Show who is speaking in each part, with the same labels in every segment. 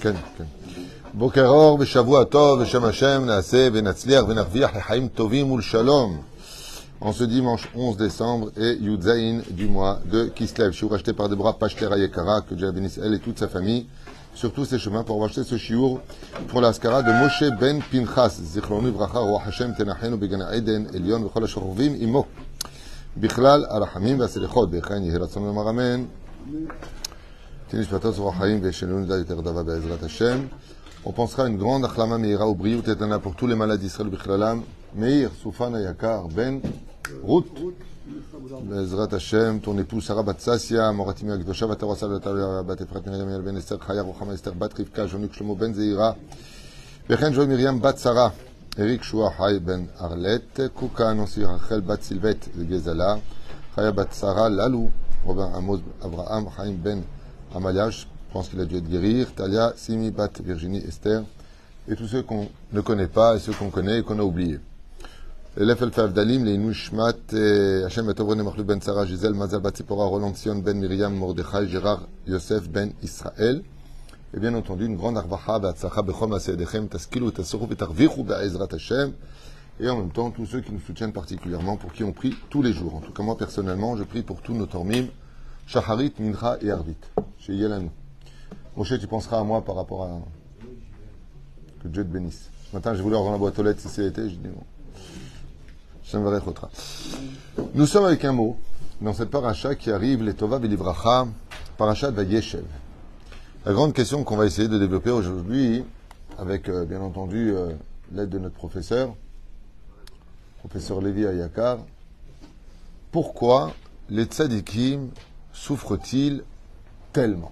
Speaker 1: כן, כן. בוקר אור ושבוע טוב, בשם השם נעשה ונצליח ונרוויח לחיים טובים ולשלום. En ce dimanche 11 décembre et Yudzaïn du mois de Kislev, shiur acheté par Deborah Pachter Ayekara, que Dieu bénisse elle et toute sa famille, sur tous ses chemins, pour avoir acheté ce shiur pour l'askara de Moshe ben Pinchas, Zichronu Bracha, Roi Hashem Tenachenu Begana Eden, Elion, Vechol HaShorovim, Imo. בכלל הרחמים והסליחות, בהיכן יהי רצון לומר אמן. On pensera à une grande achlama meira ou briout etana pour tous les malades d'Israël bichlalam. Meir, Soufan Ayakar, Ben, Ruth, בעזרת השם, ton épouse Sarah בת ססיה, מורתימי הקדושה בת ארוסה בת אפרת מרים יעל בן אסתר, חיה רוחמה אסתר בת רבקה, ז'וניק שלמה בן זעירה, וכן ז'וי מרים בת שרה, אריק שועה חי בן ארלט, קוקה נוסי רחל בת סילבט וגזלה, חיה בת שרה ללו, רובין עמוס אברהם חיים בן Amalia, je pense qu'il a dû être guérir. Talia, Simi, Bat, Virginie, Esther. Et tous ceux qu'on ne connaît pas et ceux qu'on connaît et qu'on a oubliés. Dalim, les Hachem Ben Sarah, Gisèle, Mazal Batsipora, Roland Ben Miriam, Mordechai, Gérard, Yosef, Ben Israël. Et bien entendu, une grande arvaha, Batsacha, et en même temps tous ceux qui nous soutiennent particulièrement, pour qui on prie tous les jours. En tout cas, moi personnellement, je prie pour tous nos tormim, shaharit, minra et arvit. Chez Yelanou. Moshe, tu penseras à moi par rapport à. Que Dieu te bénisse. Ce matin, j'ai voulu avoir la boîte aux lettres si c'était, j'ai dit non. Nous sommes avec un mot dans cette paracha qui arrive, les Tova Livracha, paracha de Vayeshev. La grande question qu'on va essayer de développer aujourd'hui, avec euh, bien entendu euh, l'aide de notre professeur, professeur Lévi Ayakar, pourquoi les tzadikim souffrent-ils tellement.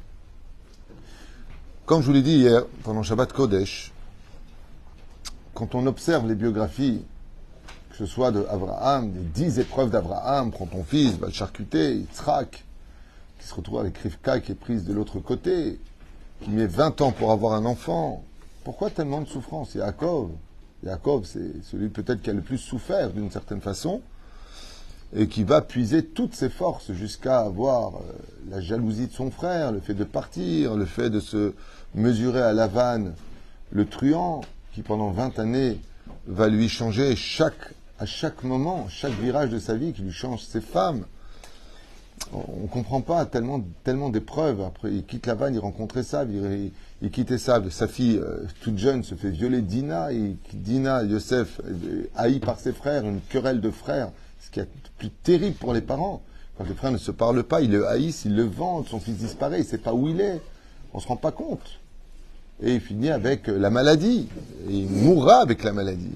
Speaker 1: Comme je vous l'ai dit hier, pendant Shabbat Kodesh, quand on observe les biographies que ce soit de Abraham, des dix épreuves d'Abraham, prends ton fils, va le charcuter, Yitzhak, qui se retrouve avec Rivka qui est prise de l'autre côté, qui met 20 ans pour avoir un enfant. Pourquoi tellement de souffrance? Yaakov, Yaakov, c'est celui peut-être qui a le plus souffert d'une certaine façon, et qui va puiser toutes ses forces jusqu'à avoir la jalousie de son frère, le fait de partir, le fait de se mesurer à Lavanne, le truand, qui pendant 20 années va lui changer à chaque moment, chaque virage de sa vie qui lui change ses femmes. On ne comprend pas tellement, tellement d'épreuves. Après, il quitte la vanne, il rencontrait ça, il, quittait. Sa fille, euh, toute jeune, se fait violer Dina. Et Dina, Yosef, euh, haï par ses frères, une querelle de frères, ce qui est plus terrible pour les parents. Quand les frères ne se parlent pas, ils le haïssent, ils le vendent, son fils disparaît, il ne sait pas où il est. On ne se rend pas compte. Et il finit avec la maladie. Il mourra avec la maladie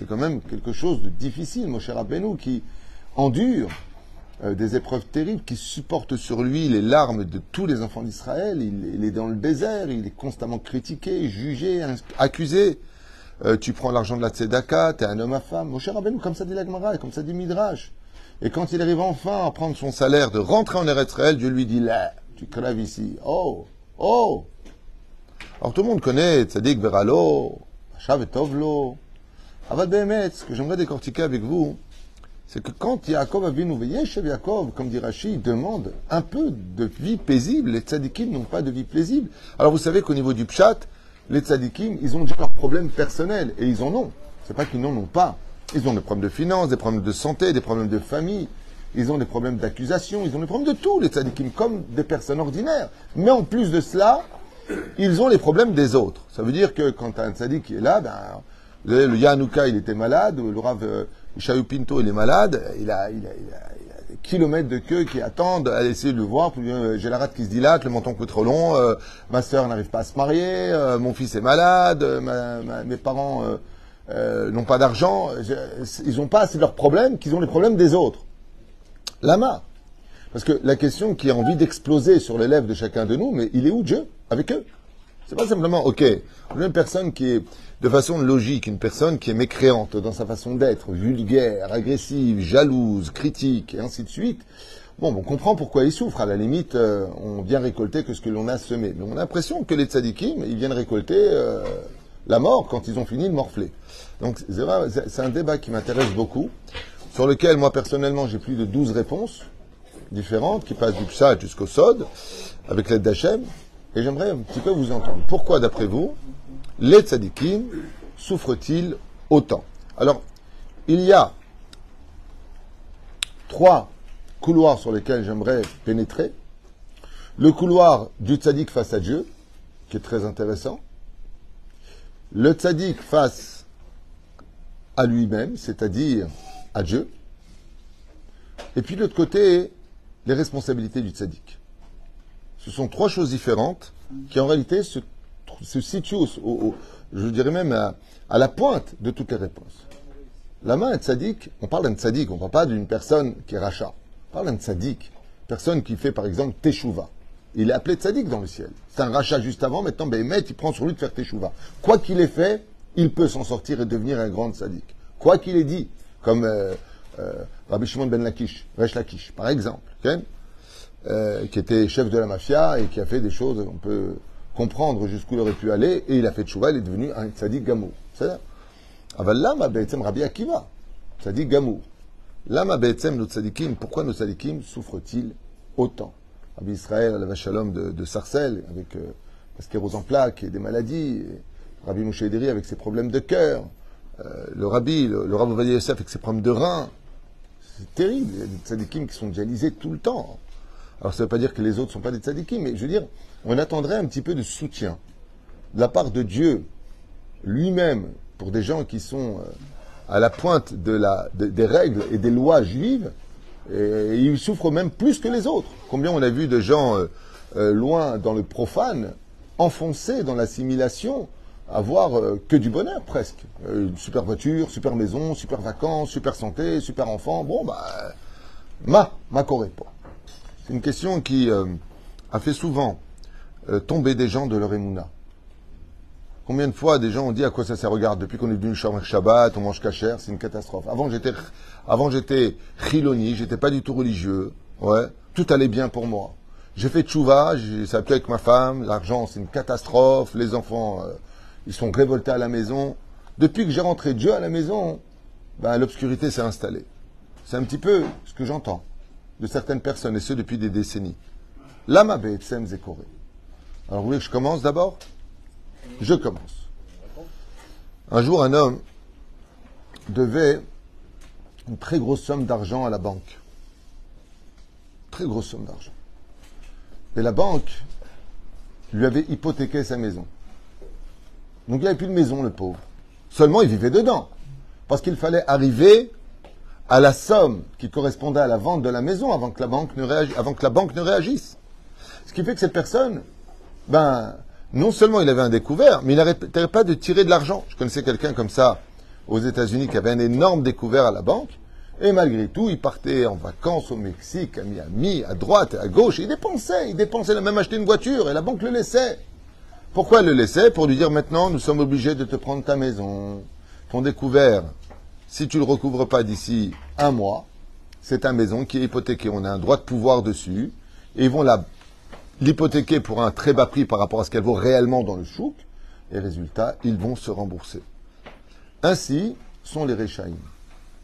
Speaker 1: c'est quand même quelque chose de difficile, mon cher Rabbeinu, qui endure euh, des épreuves terribles, qui supporte sur lui les larmes de tous les enfants d'Israël. Il, est dans le désert, il est constamment critiqué, jugé, accusé. Euh, tu prends l'argent de la tzedaka, tu es un homme à femme. Mon cher Rabbeinu, comme ça dit l'Agmara, comme ça dit Midrash. Et quand il arrive enfin à prendre son salaire, de rentrer en Eretz Dieu lui dit là, tu crèves ici. Oh, oh. Alors tout le monde connaît Tzadik Beralo, Shavetovlo. Aval Behemet, ce que j'aimerais décortiquer avec vous, c'est que quand Yaakov Avinu Yeshev Yaakov, comme dit Rachid, demande un peu de vie paisible, les tzadikim n'ont pas de vie paisible. Alors vous savez qu'au niveau du pshat, les tzadikim, ils ont déjà leurs problèmes personnels, et ils en ont. C'est pas qu'ils n'en ont pas. Ils ont des problèmes de finances, des problèmes de santé, des problèmes de famille, ils ont des problèmes d'accusation, ils ont des problèmes de tout, les tzadikim, comme des personnes ordinaires. Mais en plus de cela, ils ont les problèmes des autres. Ça veut dire que quand un tzadik est là, ben, le Yanouka, il était malade. Le Rav euh, Pinto, il est malade. Il a, kilomètres de queue qui attendent à essayer de le voir. Euh, J'ai la rate qui se dilate, le menton coûte trop long. Euh, ma sœur n'arrive pas à se marier. euh, mon fils est malade. ma, ma, mes parents n'ont pas d'argent. Ils n'ont pas assez de leurs problèmes qu'ils ont les problèmes des autres. Lama. Parce que la question qui a envie d'exploser sur les lèvres de chacun de nous, mais il est où Dieu? Avec eux C'est pas simplement, ok, une personne qui est de façon logique, une personne qui est mécréante dans sa façon d'être, vulgaire, agressive, jalouse, critique, et ainsi de suite, bon, on comprend pourquoi il souffre. À la limite, euh, on vient récolter que ce que l'on a semé. Mais on a l'impression que les tzadikim, ils viennent récolter euh, la mort quand ils ont fini de morfler. Donc, c'est un débat qui m'intéresse beaucoup, sur lequel, moi, personnellement, j'ai plus de 12 réponses différentes, qui passent du pshat jusqu'au sod, avec l'aide d'Hachem. Et j'aimerais un petit peu vous entendre. Pourquoi, d'après vous, les tzadikim souffrent-ils autant? Alors, il y a trois couloirs sur lesquels j'aimerais pénétrer. Le couloir du tzaddik face à Dieu, qui est très intéressant. Le tzaddik face à lui-même, c'est-à-dire à Dieu. Et puis de l'autre côté, les responsabilités du tzaddik. Ce sont trois choses différentes qui en réalité se, situent, au, je dirais même à, la pointe de toutes les réponses. La main est tzaddik, on parle d'un tzaddik, on ne parle pas d'une personne qui est rachat. On parle d'un tzaddik, personne qui fait par exemple teshuva. Il est appelé tzaddik dans le ciel. C'est un rachat juste avant, maintenant Béhémet, il prend sur lui de faire teshuva. Quoi qu'il ait fait, il peut s'en sortir et devenir un grand tzaddik. Quoi qu'il ait dit, comme euh, euh, Shimon ben Lakish, Resh Lakish, par exemple, euh, qui était chef de la mafia et qui a fait des choses, on peut comprendre jusqu'où il aurait pu aller, et il a fait teshuva, il est devenu un tzaddik gamour. C'est-à-dire, Lama Be'etzem Rabbi Akiva, tzaddik gamour. Lama Be'etzem nos tzaddikim, pourquoi nos tzaddikim souffrent-ils autant? Rabbi Israël, la Shalom de, de Sarcelles, avec euh, la en plaques et des maladies, Rabbi Moshe Ederi avec ses problèmes de cœur, euh, le Rabbi, le, le Rabbi Yosef avec ses problèmes de reins. C'est terrible, il y a des tzadikim qui sont dialysés tout le temps. Alors ça ne veut pas dire que les autres ne sont pas des tzadikim, mais je veux dire, on attendrait un petit peu de soutien de la part de Dieu lui-même pour des gens qui sont euh, à la pointe de la, des règles et des lois juives, et ils souffrent même plus que les autres. Combien on a vu de gens euh, euh, loin dans le profane, enfoncés dans l'assimilation, avoir euh, que du bonheur presque. une super voiture, super maison, super vacances, super santé, super enfant. Bon, bah, ma, ma pas. Une question qui a fait souvent tomber des gens de leur émouna. Combien de fois des gens ont dit à quoi ça sert Regarde, depuis qu'on est venu Shabbat, on mange cachère, c'est une catastrophe. Avant j'étais, avant j'étais chiloni, j'étais pas du tout religieux. Ouais, tout allait bien pour moi. J'ai fait tchouva, j'ai s'appelé avec ma femme, l'argent c'est une catastrophe, les enfants euh, ils sont révoltés à la maison. Depuis que j'ai rentré Dieu à la maison, ben, l'obscurité s'est installée. C'est un petit peu ce que j'entends de certaines personnes, et ce depuis des décennies. Lama Tsem Zekoré. Alors vous voulez que je commence d'abord? Je commence. Un jour, un homme devait une très grosse somme d'argent à la banque. Très grosse somme d'argent. Et la banque lui avait hypothéqué sa maison. Donc il n'avait plus de maison, le pauvre. Seulement, il vivait dedans. Parce qu'il fallait arriver à la somme qui correspondait à la vente de la maison avant que la banque ne, réagisse. Ce qui fait que cette personne, ben, non seulement il avait un découvert, mais il n'arrêtait pas de tirer de l'argent. Je connaissais quelqu'un comme ça aux États-Unis qui avait un énorme découvert à la banque. Et malgré tout, il partait en vacances au Mexique, à Miami, à droite et à gauche. il dépensait, il dépensait. Il a même acheté une voiture et la banque le laissait. Pourquoi elle le laissait? Pour lui dire maintenant, nous sommes obligés de te prendre ta maison. Ton découvert, si tu ne le recouvres pas d'ici un mois, c'est ta maison qui est hypothéquée. On a un droit de pouvoir dessus. Et ils vont l'hypothéquer pour un très bas prix par rapport à ce qu'elle vaut réellement dans le chouk, et résultat, ils vont se rembourser. Ainsi sont les Rechaim.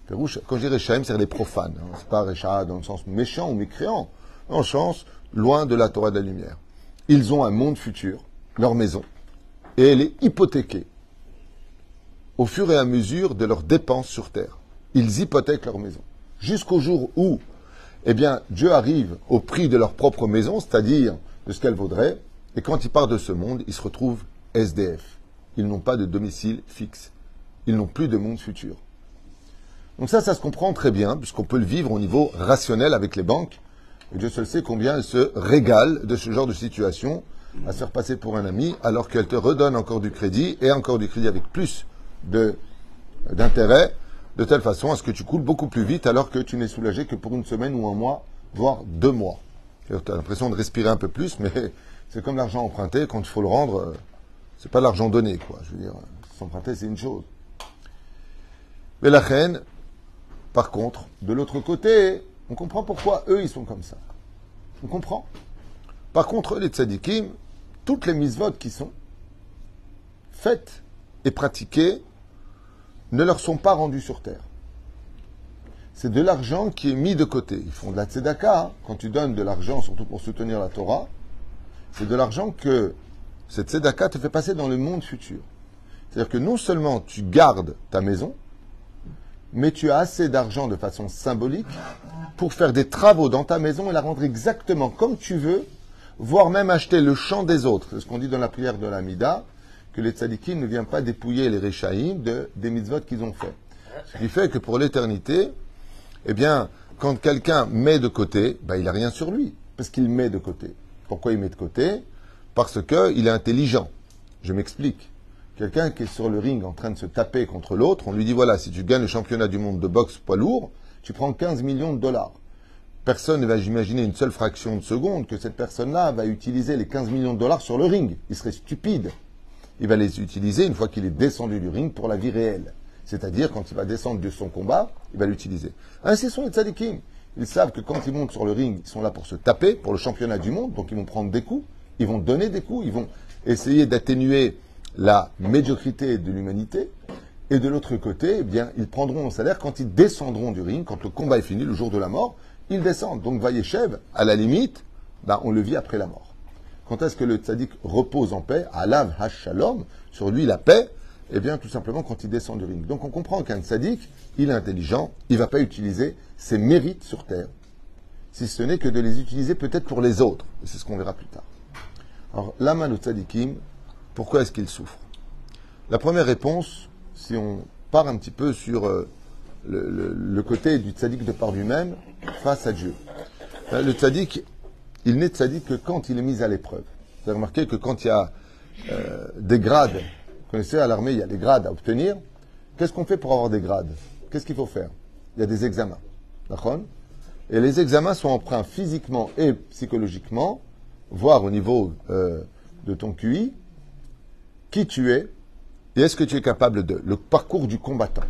Speaker 1: Quand je dis Rechaim, c'est les profanes. Hein. C'est pas Recha dans le sens méchant ou mécréant, le sens loin de la Torah de la lumière. Ils ont un monde futur, leur maison, et elle est hypothéquée au fur et à mesure de leurs dépenses sur terre. Ils hypothèquent leur maison. Jusqu'au jour où eh bien, Dieu arrive au prix de leur propre maison, c'est-à-dire de ce qu'elle vaudrait, et quand ils partent de ce monde, ils se retrouvent SDF. Ils n'ont pas de domicile fixe. Ils n'ont plus de monde futur. Donc ça, ça se comprend très bien, puisqu'on peut le vivre au niveau rationnel avec les banques. Dieu seul sait combien elles se régalent de ce genre de situation, à se faire passer pour un ami, alors qu'elles te redonnent encore du crédit, et encore du crédit avec plus d'intérêt, de telle façon à ce que tu coules beaucoup plus vite alors que tu n'es soulagé que pour une semaine ou un mois, voire deux mois. Tu as l'impression de respirer un peu plus, mais c'est comme l'argent emprunté, quand il faut le rendre, euh, c'est pas l'argent donné, quoi. Je veux dire, s'emprunter, c'est une chose. Mais la reine, par contre, de l'autre côté, on comprend pourquoi eux, ils sont comme ça. On comprend. Par contre, les tzadikim, toutes les misvotes qui sont faites et pratiquées ne leur sont pas rendus sur terre. C'est de l'argent qui est mis de côté. Ils font de la tzedaka. Hein. Quand tu donnes de l'argent, surtout pour soutenir la Torah, C'est de l'argent que cette tzedaka te fait passer dans le monde futur. C'est-à-dire que non seulement tu gardes ta maison, mais tu as assez d'argent de façon symbolique pour faire des travaux dans ta maison et la rendre exactement comme tu veux, voire même acheter le champ des autres. C'est ce qu'on dit dans la prière de l'Amida, que les tzadikim ne viennent pas dépouiller les réchaïm de, des mitzvot qu'ils ont fait. Ce qui fait que pour l'éternité, eh bien, quand quelqu'un met de côté, ben, il n'a rien sur lui, parce qu'il met de côté. Pourquoi il met de côté? Parce qu'il est intelligent. Je m'explique. Quelqu'un qui est sur le ring en train de se taper contre l'autre, on lui dit voilà, si tu gagnes le championnat du monde de boxe poids lourd, tu prends 15 millions de dollars. Personne ne va imaginer une seule fraction de seconde que cette personne-là va utiliser les 15 millions de dollars sur le ring. Il serait stupide. Il va les utiliser une fois qu'il est descendu du ring pour la vie réelle. C'est-à-dire, quand il va descendre de son combat, il va l'utiliser. Ainsi sont les tzadikim. Ils savent que quand ils montent sur le ring, ils sont là pour se taper, pour le championnat du monde, donc ils vont prendre des coups, ils vont donner des coups, ils vont essayer d'atténuer la médiocrité de l'humanité. Et de l'autre côté, eh bien, ils prendront un salaire quand ils descendront du ring, quand le combat est fini, le jour de la mort, ils descendent. Donc, Vayeshev, à la limite, ben, on le vit après la mort. Quand est-ce que le tzaddik repose en paix Alav Hashalom, sur lui la paix, eh bien, tout simplement quand il descend du ring. Donc, on comprend qu'un tzaddik, il est intelligent, il ne va pas utiliser ses mérites sur terre, si ce n'est que de les utiliser peut-être pour les autres. C'est ce qu'on verra plus tard. Alors, l'ama de tzaddikim, pourquoi est-ce qu'il souffre? La première réponse, si on part un petit peu sur euh, le, le, côté du tzaddik de par lui-même face à Dieu. Euh, le tzaddik, il n'est tzaddik que quand il est mis à l'épreuve. Vous avez remarqué que quand il y a euh, des grades, vous connaissez à l'armée, il y a des grades à obtenir. Qu'est-ce qu'on fait pour avoir des grades? Qu'est-ce qu'il faut faire? Il y a des examens. Et les examens sont emprunts physiquement et psychologiquement, voire au niveau euh, de ton QI, qui tu es et est-ce que tu es capable de le parcours du combattant.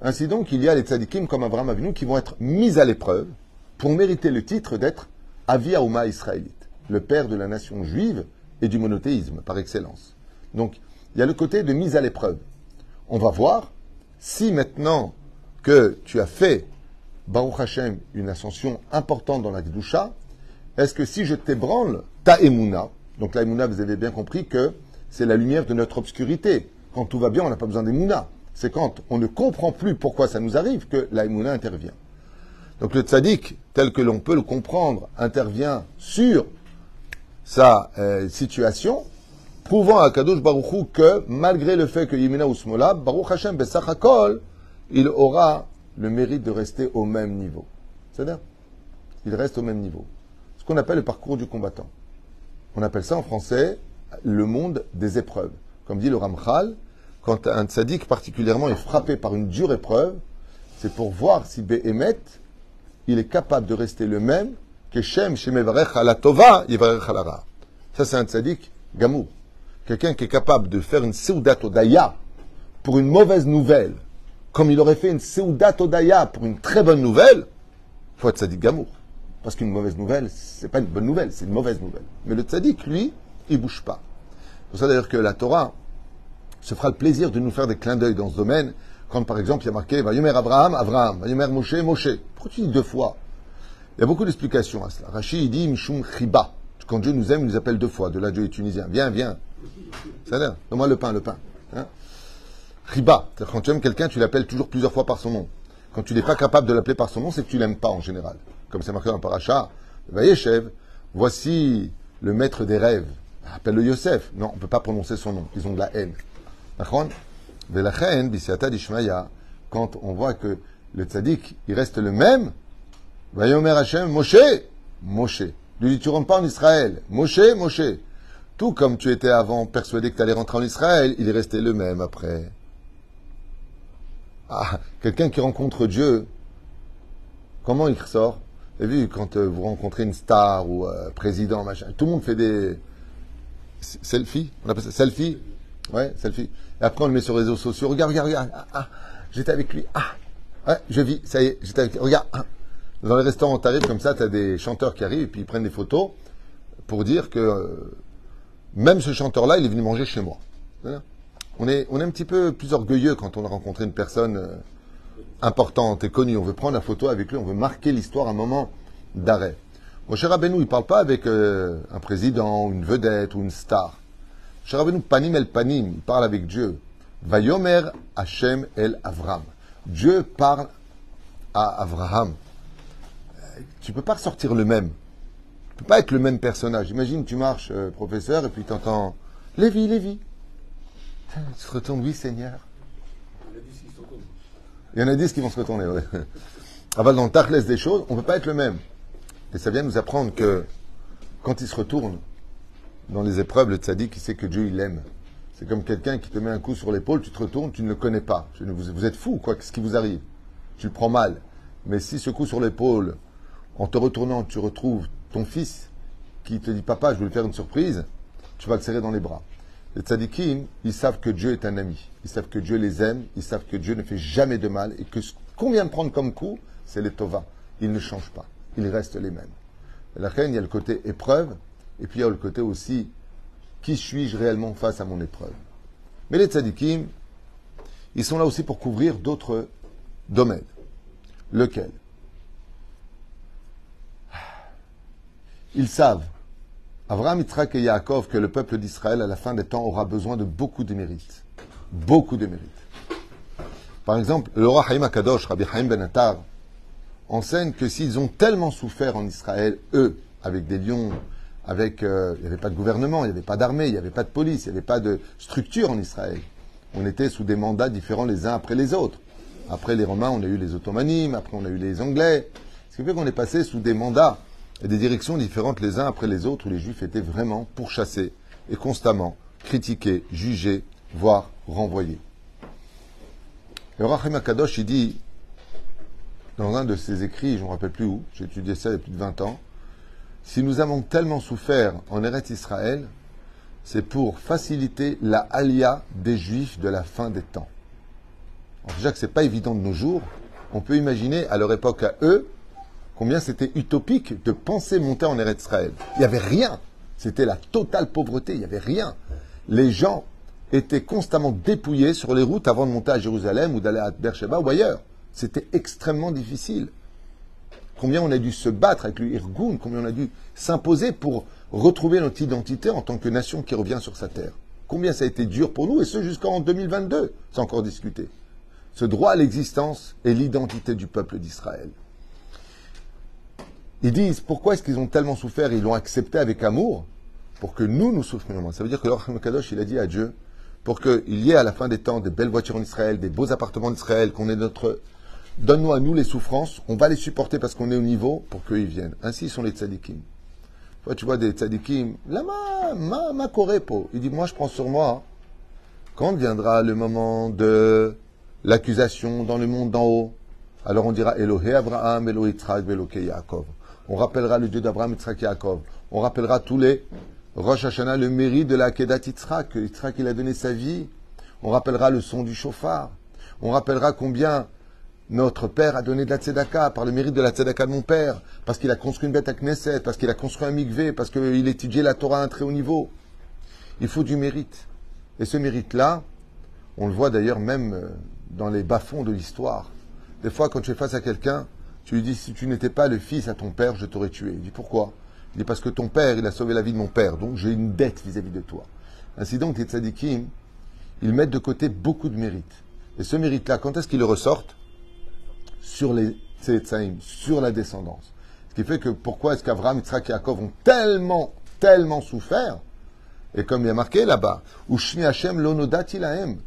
Speaker 1: Ainsi donc, il y a les tzadikim comme Abraham Avinu qui vont être mis à l'épreuve pour mériter le titre d'être Avi Aouma israélite, le père de la nation juive et du monothéisme par excellence. Donc, il y a le côté de mise à l'épreuve. On va voir si maintenant que tu as fait, Baruch Hashem, une ascension importante dans la Kedusha, est-ce que si je t'ébranle, ta Emouna, donc la Emouna, vous avez bien compris que c'est la lumière de notre obscurité. Quand tout va bien, on n'a pas besoin d'Emouna. C'est quand on ne comprend plus pourquoi ça nous arrive que la Emouna intervient. Donc le tzaddik, tel que l'on peut le comprendre, intervient sur sa euh, situation, prouvant à Kadosh Baruchou que, malgré le fait que Yemina Usmola, Baruch Hashem Besachakol, il aura le mérite de rester au même niveau. C'est-à-dire, il reste au même niveau. Ce qu'on appelle le parcours du combattant. On appelle ça en français le monde des épreuves. Comme dit le Ramchal, quand un tzaddik particulièrement est frappé par une dure épreuve, c'est pour voir si Behemet, il est capable de rester le même que Shem Shemevarech ala Tova Yivarech ala Ça, c'est un tzaddik gamou. Quelqu'un qui est capable de faire une seudat odaya pour une mauvaise nouvelle, comme il aurait fait une seudat odaya pour une très bonne nouvelle, faut être tzaddik gamour. Parce qu'une mauvaise nouvelle, c'est pas une bonne nouvelle, c'est une mauvaise nouvelle. Mais le tzaddik, lui, il bouge pas. C'est pour ça d'ailleurs que la Torah se fera le plaisir de nous faire des clins d'œil dans ce domaine, quand par exemple il y a marqué Vayomer Abraham, Abraham, Vayomer Moshe, Moshe. Pourquoi tu dis deux fois? Il y a beaucoup d'explications à cela. Rachid dit Mishum Chiba. Quand Dieu nous aime, il nous appelle deux fois. De là, Dieu est tunisien. Viens, viens. Ça l'air. Donne-moi le pain, le pain. Hein? Quand tu aimes quelqu'un, tu l'appelles toujours plusieurs fois par son nom. Quand tu n'es pas capable de l'appeler par son nom, c'est que tu l'aimes pas en général. Comme c'est marqué dans le paracha, Vayeshev, voici le maître des rêves. Appelle-le Yosef. Non, on ne peut pas prononcer son nom. Ils ont de la haine. Quand on voit que le tzaddik, il reste le même, Vayomer Hashem, Moshe, Moshe. Lui dit, tu rentres pas en Israël. Moshe, Moshe. Tout comme tu étais avant persuadé que tu allais rentrer en Israël, il est resté le même après. Ah, quelqu'un qui rencontre Dieu, comment il ressort? Vous avez vu, quand euh, vous rencontrez une star ou un euh, président, machin, tout le monde fait des selfies? On appelle ça selfie? Ouais, selfie. Et après, on le met sur les réseaux sociaux. Regarde, regarde, regarde. Ah, ah j'étais avec lui. Ah, ouais, je vis. Ça y est, j'étais avec lui. Regarde. Ah. Dans les restaurants, t'arrives comme ça, tu as des chanteurs qui arrivent et puis ils prennent des photos pour dire que euh, même ce chanteur-là, il est venu manger chez moi. On est, on un petit peu plus orgueilleux quand on a rencontré une personne euh, importante et connue. On veut prendre la photo avec lui, on veut marquer l'histoire à un moment d'arrêt. Moshe Rabbeinu, il ne parle pas avec euh, un président, une vedette ou une star. Panim el panim, il parle avec Dieu. Vayomer Hashem el Avram. Dieu parle à Abraham. Tu ne peux pas ressortir le même. Tu ne peux pas être le même personnage. Imagine, tu marches, euh, professeur, et puis tu entends Lévi, Lévi. Tu te retournes, oui, Seigneur. Il y en a dix qui vont se retourner, oui. Aval dans le tachlès des choses, on ne peut pas être le même. Et ça vient nous apprendre que quand il se retourne dans les épreuves, le tzaddik, il sait que Dieu, il l'aime. C'est comme quelqu'un qui te met un coup sur l'épaule, tu te retournes, tu ne le connais pas. Vous êtes fou, quoi, qu'est-ce qui vous arrive? Tu le prends mal. Mais si ce coup sur l'épaule, en te retournant, tu retrouves ton fils qui te dit Papa, je vais lui faire une surprise, tu vas le serrer dans les bras. Les tzadikim, ils savent que Dieu est un ami. Ils savent que Dieu les aime. Ils savent que Dieu ne fait jamais de mal. Et que ce qu'on vient de prendre comme coup, c'est les tova. Ils ne changent pas. Ils restent les mêmes. la reine, il y a le côté épreuve. Et puis il y a le côté aussi qui suis-je réellement face à mon épreuve? Mais les tzadikim, ils sont là aussi pour couvrir d'autres domaines. Lequel? Ils savent Abraham, Yitzhak et Yaakov que le peuple d'Israël, à la fin des temps, aura besoin de beaucoup de mérites. Beaucoup de mérites. Par exemple, le roi Haïm Akadosh, Rabbi Haïm Ben Attar, enseigne que s'ils ont tellement souffert en Israël, eux, avec des lions, avec, euh, il n'y avait pas de gouvernement, il n'y avait pas d'armée, il n'y avait pas de police, il n'y avait pas de structure en Israël. On était sous des mandats différents les uns après les autres. Après les Romains, on a eu les Ottomanimes, après on a eu les Anglais. Ce qui fait qu'on est passé sous des mandats et des directions différentes les uns après les autres où les Juifs étaient vraiment pourchassés et constamment critiqués, jugés, voire renvoyés. Le Rachim Akadosh, il dit, dans un de ses écrits, je ne me rappelle plus où, j'ai étudié ça il y a plus de 20 ans, si nous avons tellement souffert en Eretz Israël, c'est pour faciliter la alia des Juifs de la fin des temps. Alors déjà que ce n'est pas évident de nos jours, on peut imaginer à leur époque à eux combien c'était utopique de penser monter en Eretz Israël. Il n'y avait rien. C'était la totale pauvreté. Il n'y avait rien. Les gens étaient constamment dépouillés sur les routes avant de monter à Jérusalem ou d'aller à Beersheba ou ailleurs. C'était extrêmement difficile. Combien on a dû se battre avec l'Irgun, combien on a dû s'imposer pour retrouver notre identité en tant que nation qui revient sur sa terre. Combien ça a été dur pour nous, et ce jusqu'en 2022, c'est encore discuté. Ce droit à l'existence et l'identité du peuple d'Israël. Ils disent pourquoi est-ce qu'ils ont tellement souffert ils l'ont accepté avec amour pour que nous, nous souffrions Ça veut dire que l'Orchim Kadosh, il a dit à Dieu pour qu'il y ait à la fin des temps des belles voitures en Israël, des beaux appartements en Israël, qu'on ait notre. Donne-nous à nous les souffrances, on va les supporter parce qu'on est au niveau pour qu'ils viennent. Ainsi sont les tzadikim. tu vois des tzadikim, là, ma, ma, korepo. Il dit, moi, je prends sur moi. Quand viendra le moment de l'accusation dans le monde d'en haut, alors on dira Elohé Abraham, Elohé Yitzhak, Yaakov. On rappellera le Dieu d'Abraham, Yitzhak Yaakov. On rappellera tous les Rosh Hashanah, le mérite de la Kedat Yitzhak, Yitzhak il a donné sa vie. On rappellera le son du chauffard. On rappellera combien notre père a donné de la tzedaka par le mérite de la tzedaka de mon père, parce qu'il a construit une bête à Knesset, parce qu'il a construit un mikvé, parce qu'il étudiait la Torah à un très haut niveau. Il faut du mérite. Et ce mérite-là, on le voit d'ailleurs même euh, dans les bas-fonds de l'histoire. Des fois, quand tu es face à quelqu'un, tu lui dis, si tu n'étais pas le fils à ton père, je t'aurais tué. Il dit, pourquoi? Il dit, parce que ton père, il a sauvé la vie de mon père, donc j'ai une dette vis-à-vis de toi. Ainsi donc, les tzadikim, ils mettent de côté beaucoup de mérite. Et ce mérite-là, quand est-ce qu'ils le ressortent? Sur les tzadim, sur la descendance. Ce qui fait que pourquoi est-ce qu'Avraham, Yitzhak et Yaakov ont tellement, tellement souffert? Et comme il y a marqué là-bas,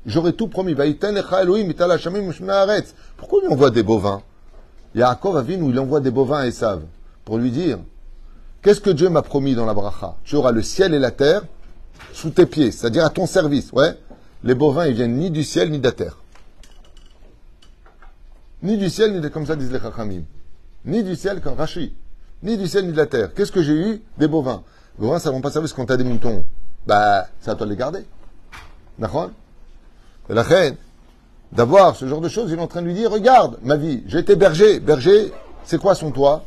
Speaker 1: J'aurais tout promis. Pourquoi il envoie des bovins? Yaakov Avinu, il envoie des bovins à Esav pour lui dire Qu'est-ce que Dieu m'a promis dans la bracha? Tu auras le ciel et la terre sous tes pieds, c'est-à-dire à ton service. Ouais? Les bovins, ils viennent ni du ciel ni de la terre. Ni du ciel, ni comme ça disent les chachamim. Ni du ciel, comme Rashi. Ni du ciel, ni de la terre. Qu'est-ce que j'ai eu Des bovins. Les bovins, ça ne vont pas servir ce qu'on t'a des moutons. Bah, c'est à toi de les garder. D'accord La reine, d'avoir ce genre de choses, il est en train de lui dire, regarde, ma vie, j'ai été berger. Berger, c'est quoi son toit?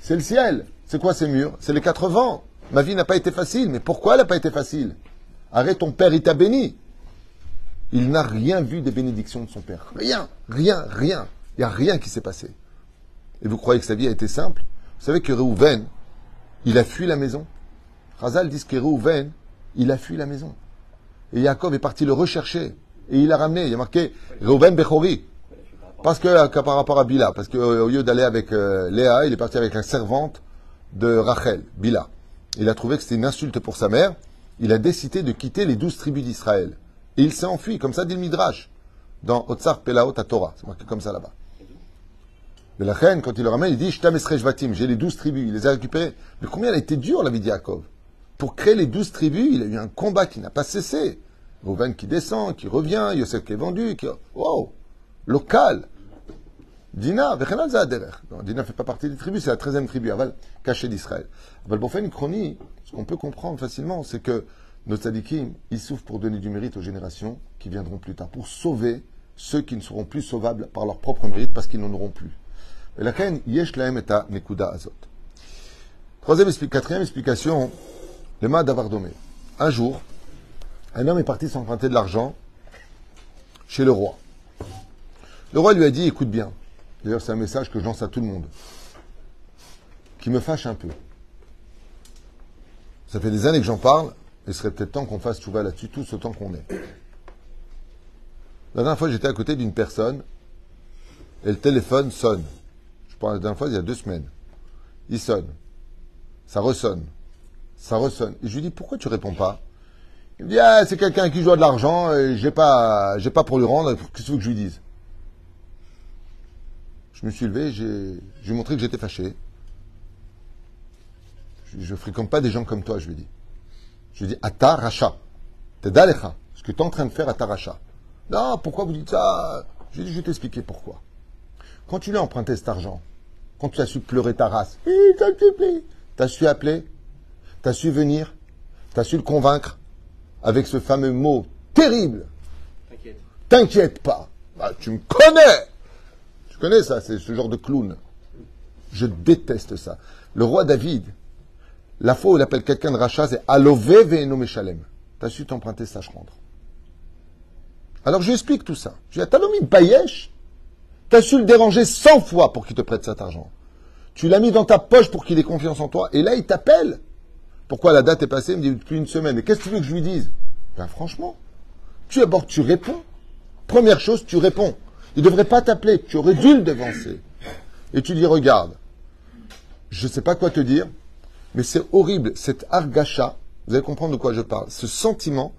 Speaker 1: C'est le ciel. C'est quoi ses murs? C'est les quatre vents. Ma vie n'a pas été facile. Mais pourquoi elle n'a pas été facile? Arrête, ton père, il t'a béni. Il n'a rien vu des bénédictions de son père. Rien, rien, rien. Il n'y a rien qui s'est passé. Et vous croyez que sa vie a été simple? Vous savez que Réhouven, il a fui la maison? Razal dit que Reuven, il a fui la maison. Et Yaakov est parti le rechercher. Et il l'a ramené. Il a marqué Reuven Bechori. Parce que, par rapport à Bila, parce qu'au lieu d'aller avec euh, Léa, il est parti avec la servante de Rachel, Bila. Il a trouvé que c'était une insulte pour sa mère. Il a décidé de quitter les douze tribus d'Israël. Et il s'est enfui, comme ça dit le Midrash, dans Otsar Pelaot à Torah. C'est marqué comme ça là-bas. Mais la reine, quand il le ramène, il dit j'ai les douze tribus. Il les a récupérées. Mais combien elle a été dure, la vie de Pour créer les douze tribus, il a eu un combat qui n'a pas cessé. Reuven qui descend, qui revient, Yosef qui est vendu, qui. Wow Local Dina, non, Dina ne fait pas partie des tribus, c'est la 13e tribu, Aval, cachée d'Israël. Aval une chronie, ce qu'on peut comprendre facilement, c'est que nos tzadikim, ils souffrent pour donner du mérite aux générations qui viendront plus tard, pour sauver ceux qui ne seront plus sauvables par leur propre mérite parce qu'ils n'en auront plus. Troisième, quatrième explication, le ma d'avardomé. Un jour, un homme est parti s'emprunter de l'argent chez le roi. Le roi lui a dit, écoute bien, d'ailleurs c'est un message que je lance à tout le monde, qui me fâche un peu. Ça fait des années que j'en parle, et il serait peut-être temps qu'on fasse tout va là-dessus, ce temps qu'on est. La dernière fois, j'étais à côté d'une personne, et le téléphone sonne. Je parle la dernière fois, il y a deux semaines. Il sonne. Ça ressonne. Ça ressonne. Et je lui dis, pourquoi tu réponds pas? Il me dit, ah, c'est quelqu'un qui joue de l'argent, et j'ai pas, j'ai pas pour lui rendre, qu'est-ce que que je lui dise? Je me suis levé, j'ai, je lui ai montré que j'étais fâché. Je ne fréquente pas des gens comme toi, je lui dis. Je lui dis, Ata Racha. T'es d'Alecha. Ce que tu es en train de faire, Ata Racha. Non, pourquoi vous dites ça? Je lui dis, je vais t'expliquer pourquoi. Quand tu lui as emprunté cet argent, quand tu as su pleurer ta race, tu as su appeler, tu as su venir, tu as su le convaincre avec ce fameux mot terrible. T'inquiète. T'inquiète pas. Bah, tu me connais. Tu connais ça, c'est ce genre de clown. Je déteste ça. Le roi David, la fois où il appelle quelqu'un de rachat, c'est Alové Ve'eno Meshalem. T'as su t'emprunter ça, je rentre. Alors je lui explique tout ça. Je lui dis, t'as nommé Bayesh? T'as su le déranger 100 fois pour qu'il te prête cet argent. Tu l'as mis dans ta poche pour qu'il ait confiance en toi. Et là, il t'appelle. Pourquoi la date est passée Il me dit depuis une semaine. Et qu'est-ce que tu veux que je lui dise? Ben franchement, tu abordes, tu réponds. Première chose, tu réponds. Il ne devrait pas t'appeler. Tu aurais dû le devancer. Et tu dis, regarde, je ne sais pas quoi te dire, mais c'est horrible, cet argacha, vous allez comprendre de quoi je parle, ce sentiment,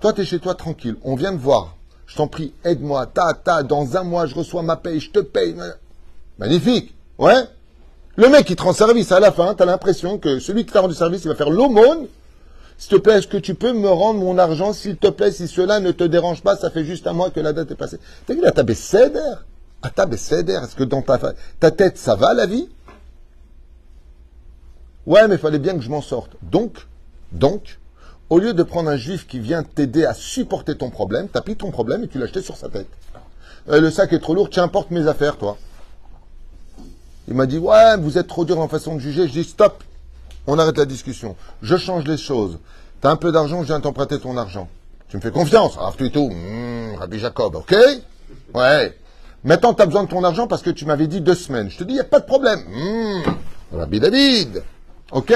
Speaker 1: toi tu es chez toi tranquille, on vient de voir, je t'en prie, aide-moi, ta, ta, dans un mois je reçois ma paye, je te paye. Magnifique, ouais Le mec qui te rend service à la fin, tu as l'impression que celui qui t'a rendu service, il va faire l'aumône. S'il te plaît, est-ce que tu peux me rendre mon argent, s'il te plaît, si cela ne te dérange pas, ça fait juste un mois que la date est passée. T'as vu la ta À ta est-ce que dans ta, ta tête, ça va la vie? Ouais, mais il fallait bien que je m'en sorte. Donc, donc, au lieu de prendre un juif qui vient t'aider à supporter ton problème, t'as pris ton problème et tu l'as jeté sur sa tête. Euh, le sac est trop lourd, tiens, porte mes affaires, toi. Il m'a dit, ouais, vous êtes trop dur en façon de juger. Je dis, stop, on arrête la discussion. Je change les choses. T'as un peu d'argent, je viens t'emprunter ton argent. Tu me fais confiance, After tout, mmh, Rabbi Jacob, ok? Ouais. Maintenant, tu as besoin de ton argent parce que tu m'avais dit deux semaines. Je te dis, il n'y a pas de problème. Mmh, Rabbi David. Ok?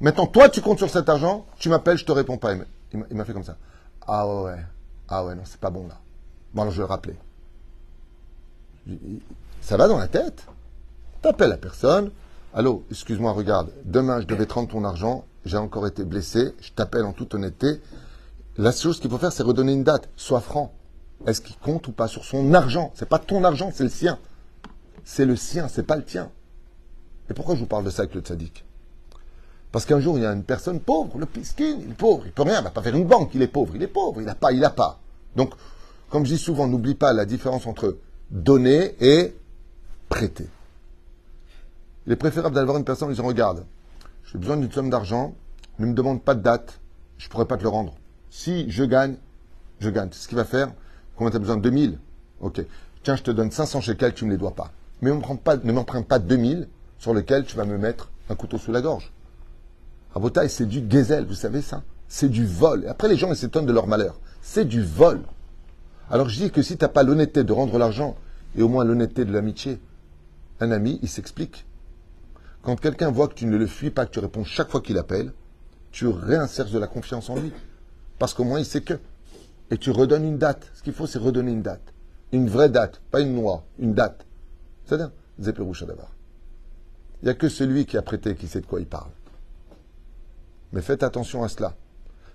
Speaker 1: Maintenant, toi, tu comptes sur cet argent, tu m'appelles, je te réponds pas. Il m'a fait comme ça. Ah ouais, ah ouais, non, c'est pas bon là. Bon, alors je vais le rappeler. Ça va dans la tête T'appelles la personne. Allô, excuse-moi, regarde, demain je devais te rendre ton argent, j'ai encore été blessé, je t'appelle en toute honnêteté. La chose qu'il faut faire, c'est redonner une date. Sois franc. Est-ce qu'il compte ou pas sur son argent? C'est pas ton argent, c'est le sien. C'est le sien, c'est pas le tien. Et pourquoi je vous parle de ça avec le tzaddik parce qu'un jour, il y a une personne pauvre, le piskin, il est pauvre, il peut rien, il va pas faire une banque, il est pauvre, il est pauvre, il n'a pas, il n'a pas. Donc, comme je dis souvent, n'oublie pas la différence entre donner et prêter. Il est préférable d'avoir une personne qui dit Regarde, j'ai besoin d'une somme d'argent, ne me demande pas de date, je ne pourrais pas te le rendre. Si je gagne, je gagne. C'est ce qu'il va faire. Combien tu as besoin 2000 Ok. Tiens, je te donne 500 shekels, tu ne me les dois pas. Mais ne m'emprunte pas 2000 sur lesquels tu vas me mettre un couteau sous la gorge. Rabotaille, c'est du gazelle, vous savez ça? C'est du vol. Après, les gens ils s'étonnent de leur malheur. C'est du vol. Alors je dis que si tu n'as pas l'honnêteté de rendre l'argent, et au moins l'honnêteté de l'amitié, un ami, il s'explique. Quand quelqu'un voit que tu ne le fuis pas, que tu réponds chaque fois qu'il appelle, tu réinsères de la confiance en lui. Parce qu'au moins, il sait que. Et tu redonnes une date. Ce qu'il faut, c'est redonner une date. Une vraie date, pas une noix, une date. C'est-à-dire, d'abord. Il n'y a que celui qui a prêté qui sait de quoi il parle. Mais faites attention à cela.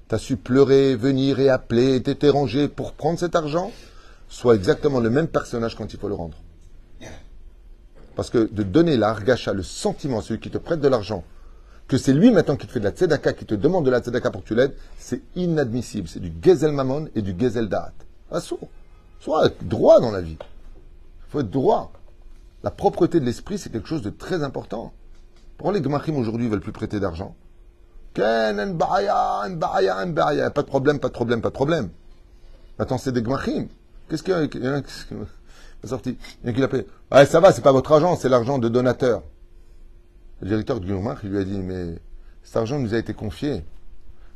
Speaker 1: Tu as su pleurer, venir et appeler, et t'éter pour prendre cet argent, soit exactement le même personnage quand il faut le rendre. Parce que de donner l'argacha, le sentiment à celui qui te prête de l'argent, que c'est lui maintenant qui te fait de la tzedaka, qui te demande de la tzedaka pour que tu l'aides, c'est inadmissible. C'est du gezel mamon et du gezel da'at. Sois droit dans la vie. Il faut être droit. La propreté de l'esprit, c'est quelque chose de très important. Pourquoi les gmachim aujourd'hui ne veulent plus prêter d'argent Pas de problème, pas de problème, pas de problème. Attends, c'est des gmachim. Qu'est-ce qu'il y a, il y a sorti Il y a qui l'appelle. Ouais, ça va, c'est pas votre argent, c'est l'argent de donateur. Le directeur du Gmach, lui a dit, mais cet argent nous a été confié.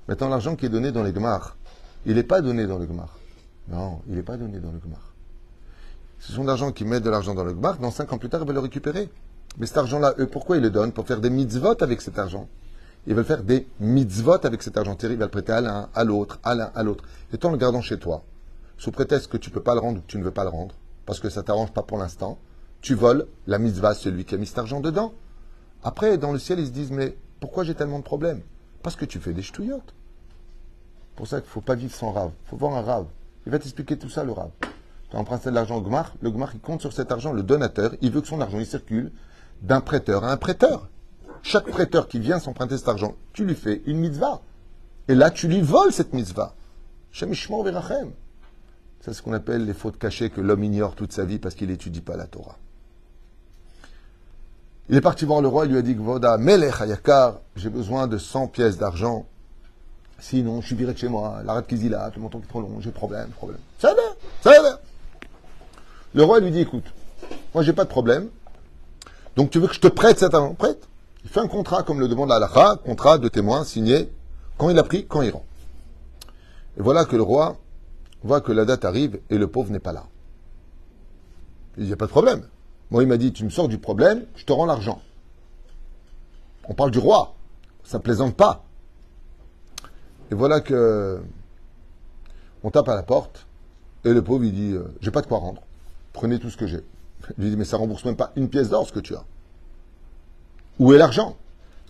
Speaker 1: Maintenant, l'argent qui est donné dans les Gmach, il n'est pas donné dans le Gmach. Non, il n'est pas donné dans le Gmach. Ce sont l'argent qui met de l'argent dans le Gmach, dans cinq ans plus tard, il va le récupérer. Mais cet argent-là, eux, pourquoi ils le donnent? Pour faire des mitzvot avec cet argent. Ils veulent faire des mitzvot avec cet argent. Ils va le prêter à l'un, à l'autre, à l'un, à l'autre. Et toi, en le gardant chez toi, sous prétexte que tu ne peux pas le rendre ou que tu ne veux pas le rendre, parce que ça t'arrange pas pour l'instant, tu voles la mitzvah, celui qui a mis cet argent dedans. Après, dans le ciel, ils se disent, mais pourquoi j'ai tellement de problèmes? Parce que tu fais des ch'touillottes. pour ça qu'il ne faut pas vivre sans rave. Il faut voir un rave. Il va t'expliquer tout ça, le rave. Tu as emprunté de l'argent au Gmar, le Gmar, il compte sur cet argent, le donateur, il veut que son argent, il circule d'un prêteur à un prêteur. Chaque prêteur qui vient s'emprunter cet argent, tu lui fais une mitzvah. Et là, tu lui voles cette mitzvah. Shemishmo verachem. C'est ce qu'on appelle les fautes cachées que l'homme ignore toute sa vie parce qu'il n'étudie pas la Torah. Il est parti voir le roi, il lui a dit Voda, Melech Hayakar, j'ai besoin de 100 pièces d'argent. Sinon, je suis viré de chez moi, l'arrêt de là, tout mon temps qui est trop long, j'ai problème, problème. Ça va, ça va. Le roi lui dit Écoute, moi j'ai pas de problème, donc tu veux que je te prête cet argent? Prête. Il fait un contrat comme le demande la contrat de témoin signé quand il a pris, quand il rend. Et voilà que le roi voit que la date arrive et le pauvre n'est pas là. Il n'y a pas de problème. Moi, il m'a dit, tu me sors du problème, je te rends l'argent. On parle du roi. Ça ne plaisante pas. Et voilà que on tape à la porte et le pauvre, il dit, euh, j'ai pas de quoi rendre. Prenez tout ce que j'ai. Il lui dit, mais ça rembourse même pas une pièce d'or ce que tu as. Où est l'argent?